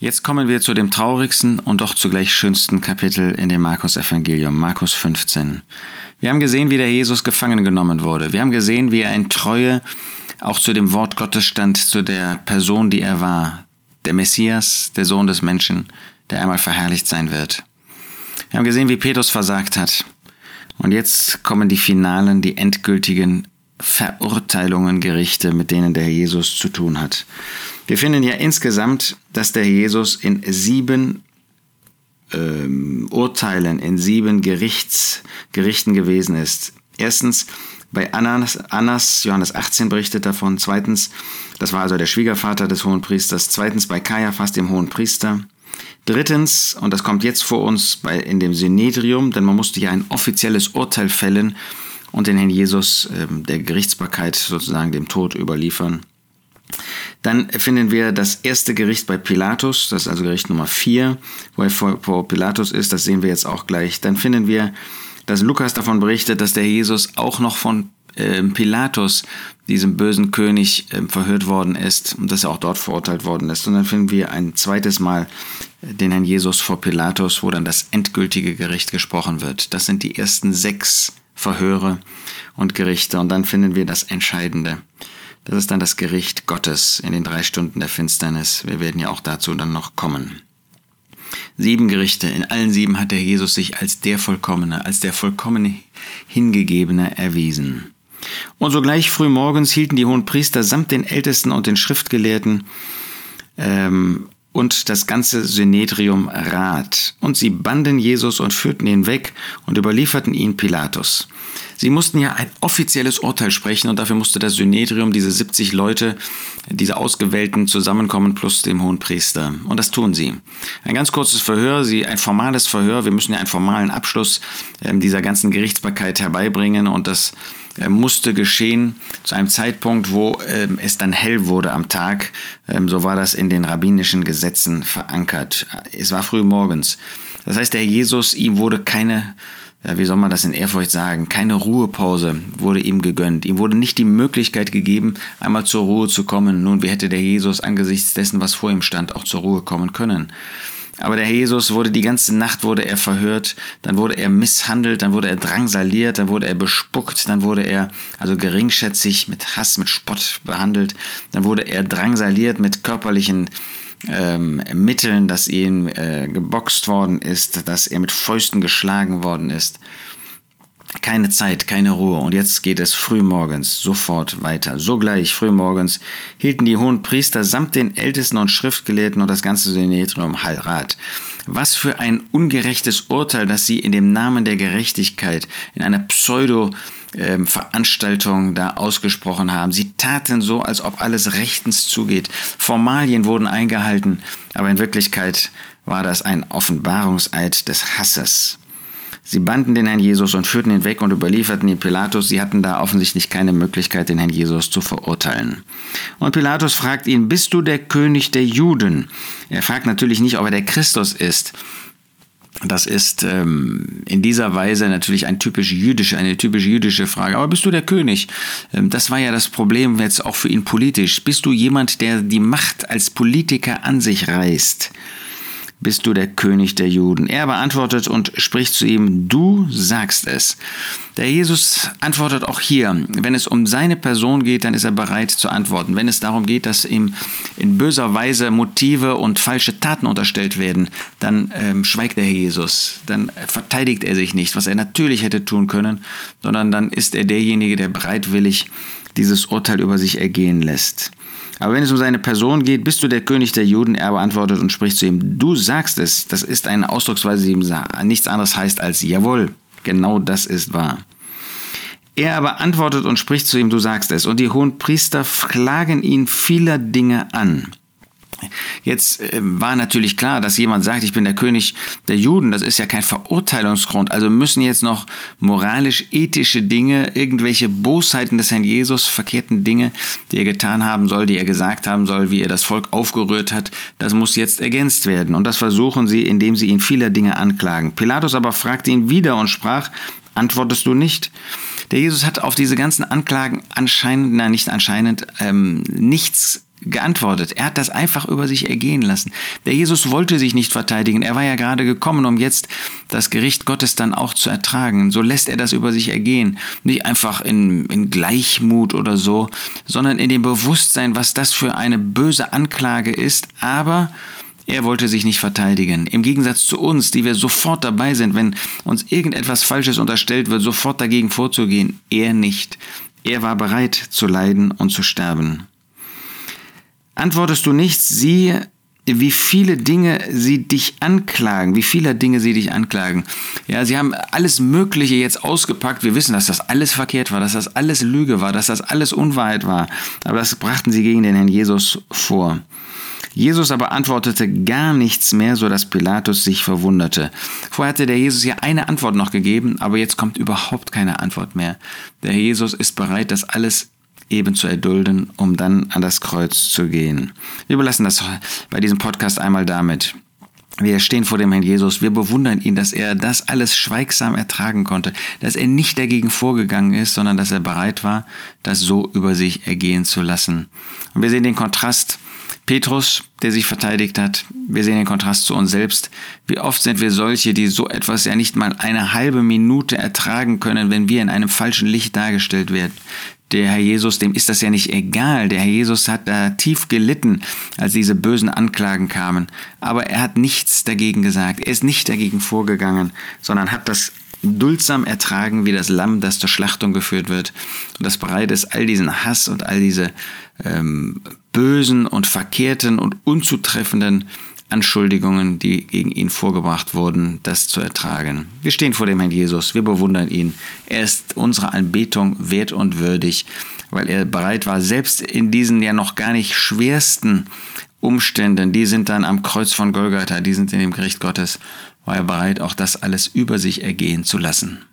Jetzt kommen wir zu dem traurigsten und doch zugleich schönsten Kapitel in dem Markus-Evangelium, Markus 15. Wir haben gesehen, wie der Jesus gefangen genommen wurde. Wir haben gesehen, wie er in Treue auch zu dem Wort Gottes stand, zu der Person, die er war, der Messias, der Sohn des Menschen, der einmal verherrlicht sein wird. Wir haben gesehen, wie Petrus versagt hat. Und jetzt kommen die finalen, die endgültigen Verurteilungen, Gerichte, mit denen der Jesus zu tun hat. Wir finden ja insgesamt, dass der Jesus in sieben ähm, Urteilen, in sieben Gerichts, Gerichten gewesen ist. Erstens bei Annas, Annas, Johannes 18 berichtet davon. Zweitens, das war also der Schwiegervater des Hohen Priesters. Zweitens bei Kaiaphas, dem Hohen Priester. Drittens, und das kommt jetzt vor uns bei, in dem Synedrium, denn man musste ja ein offizielles Urteil fällen und den Herrn Jesus äh, der Gerichtsbarkeit sozusagen dem Tod überliefern. Dann finden wir das erste Gericht bei Pilatus, das ist also Gericht Nummer 4, wo er vor, Pilatus ist, das sehen wir jetzt auch gleich. Dann finden wir, dass Lukas davon berichtet, dass der Jesus auch noch von äh, Pilatus, diesem bösen König, äh, verhört worden ist und dass er auch dort verurteilt worden ist. Und dann finden wir ein zweites Mal den Herrn Jesus vor Pilatus, wo dann das endgültige Gericht gesprochen wird. Das sind die ersten sechs Verhöre und Gerichte. Und dann finden wir das Entscheidende. Das ist dann das Gericht Gottes in den drei Stunden der Finsternis. Wir werden ja auch dazu dann noch kommen. Sieben Gerichte. In allen sieben hat der Jesus sich als der Vollkommene, als der vollkommene Hingegebene erwiesen. Und sogleich früh morgens hielten die hohen Priester samt den Ältesten und den Schriftgelehrten ähm, und das ganze Synedrium Rat. Und sie banden Jesus und führten ihn weg und überlieferten ihn Pilatus. Sie mussten ja ein offizielles Urteil sprechen und dafür musste das Synedrium, diese 70 Leute, diese Ausgewählten zusammenkommen plus dem hohen Priester. Und das tun sie. Ein ganz kurzes Verhör, sie ein formales Verhör. Wir müssen ja einen formalen Abschluss äh, dieser ganzen Gerichtsbarkeit herbeibringen und das musste geschehen zu einem Zeitpunkt, wo ähm, es dann hell wurde am Tag. Ähm, so war das in den rabbinischen Gesetzen verankert. Es war früh morgens. Das heißt, der Jesus, ihm wurde keine ja, wie soll man das in Ehrfurcht sagen, keine Ruhepause wurde ihm gegönnt. Ihm wurde nicht die Möglichkeit gegeben, einmal zur Ruhe zu kommen. Nun, wie hätte der Jesus angesichts dessen, was vor ihm stand, auch zur Ruhe kommen können? Aber der Jesus wurde die ganze Nacht wurde er verhört, dann wurde er misshandelt, dann wurde er drangsaliert, dann wurde er bespuckt, dann wurde er also geringschätzig mit Hass, mit Spott behandelt, dann wurde er drangsaliert mit körperlichen ähm, Mitteln, dass ihm äh, geboxt worden ist, dass er mit Fäusten geschlagen worden ist. Keine Zeit, keine Ruhe. Und jetzt geht es frühmorgens sofort weiter. Sogleich frühmorgens hielten die hohen Priester samt den Ältesten und Schriftgelehrten und das ganze Synedrium Heilrat. Was für ein ungerechtes Urteil, dass sie in dem Namen der Gerechtigkeit in einer Pseudo ähm, da ausgesprochen haben. Sie taten so, als ob alles rechtens zugeht. Formalien wurden eingehalten, aber in Wirklichkeit war das ein Offenbarungseid des Hasses. Sie banden den Herrn Jesus und führten ihn weg und überlieferten ihn Pilatus. Sie hatten da offensichtlich keine Möglichkeit, den Herrn Jesus zu verurteilen. Und Pilatus fragt ihn, bist du der König der Juden? Er fragt natürlich nicht, ob er der Christus ist. Das ist ähm, in dieser Weise natürlich ein typisch jüdische, eine typisch jüdische Frage. Aber bist du der König? Ähm, das war ja das Problem jetzt auch für ihn politisch. Bist du jemand, der die Macht als Politiker an sich reißt? Bist du der König der Juden. Er beantwortet und spricht zu ihm, du sagst es. Der Jesus antwortet auch hier, wenn es um seine Person geht, dann ist er bereit zu antworten. Wenn es darum geht, dass ihm in böser Weise Motive und falsche Taten unterstellt werden, dann ähm, schweigt der Jesus, dann verteidigt er sich nicht, was er natürlich hätte tun können, sondern dann ist er derjenige, der bereitwillig dieses Urteil über sich ergehen lässt. Aber wenn es um seine Person geht, bist du der König der Juden? Er beantwortet und spricht zu ihm, du sagst es. Das ist eine Ausdrucksweise, die nichts anderes heißt als jawohl, genau das ist wahr. Er aber antwortet und spricht zu ihm, du sagst es. Und die hohen Priester klagen ihn vieler Dinge an. Jetzt äh, war natürlich klar, dass jemand sagt, ich bin der König der Juden. Das ist ja kein Verurteilungsgrund. Also müssen jetzt noch moralisch-ethische Dinge, irgendwelche Bosheiten des Herrn Jesus, verkehrten Dinge, die er getan haben soll, die er gesagt haben soll, wie er das Volk aufgerührt hat, das muss jetzt ergänzt werden. Und das versuchen sie, indem sie ihn vieler Dinge anklagen. Pilatus aber fragte ihn wieder und sprach, antwortest du nicht? Der Jesus hat auf diese ganzen Anklagen anscheinend, nein, nicht anscheinend, ähm, nichts geantwortet. Er hat das einfach über sich ergehen lassen. Der Jesus wollte sich nicht verteidigen. Er war ja gerade gekommen, um jetzt das Gericht Gottes dann auch zu ertragen. So lässt er das über sich ergehen. Nicht einfach in, in Gleichmut oder so, sondern in dem Bewusstsein, was das für eine böse Anklage ist. Aber er wollte sich nicht verteidigen. Im Gegensatz zu uns, die wir sofort dabei sind, wenn uns irgendetwas Falsches unterstellt wird, sofort dagegen vorzugehen. Er nicht. Er war bereit zu leiden und zu sterben. Antwortest du nicht, sieh, wie viele Dinge sie dich anklagen, wie viele Dinge sie dich anklagen. Ja, sie haben alles Mögliche jetzt ausgepackt. Wir wissen, dass das alles verkehrt war, dass das alles Lüge war, dass das alles Unwahrheit war. Aber das brachten sie gegen den Herrn Jesus vor. Jesus aber antwortete gar nichts mehr, so dass Pilatus sich verwunderte. Vorher hatte der Jesus ja eine Antwort noch gegeben, aber jetzt kommt überhaupt keine Antwort mehr. Der Jesus ist bereit, das alles eben zu erdulden, um dann an das Kreuz zu gehen. Wir überlassen das bei diesem Podcast einmal damit. Wir stehen vor dem Herrn Jesus, wir bewundern ihn, dass er das alles schweigsam ertragen konnte, dass er nicht dagegen vorgegangen ist, sondern dass er bereit war, das so über sich ergehen zu lassen. Und wir sehen den Kontrast Petrus, der sich verteidigt hat. Wir sehen den Kontrast zu uns selbst. Wie oft sind wir solche, die so etwas ja nicht mal eine halbe Minute ertragen können, wenn wir in einem falschen Licht dargestellt werden. Der Herr Jesus, dem ist das ja nicht egal. Der Herr Jesus hat da tief gelitten, als diese bösen Anklagen kamen. Aber er hat nichts dagegen gesagt. Er ist nicht dagegen vorgegangen, sondern hat das duldsam ertragen wie das Lamm, das zur Schlachtung geführt wird und das bereit ist, all diesen Hass und all diese ähm, bösen und verkehrten und unzutreffenden Anschuldigungen, die gegen ihn vorgebracht wurden, das zu ertragen. Wir stehen vor dem Herrn Jesus, wir bewundern ihn. Er ist unserer Anbetung wert und würdig, weil er bereit war, selbst in diesen ja noch gar nicht schwersten Umständen, die sind dann am Kreuz von Golgatha, die sind in dem Gericht Gottes, war er bereit, auch das alles über sich ergehen zu lassen.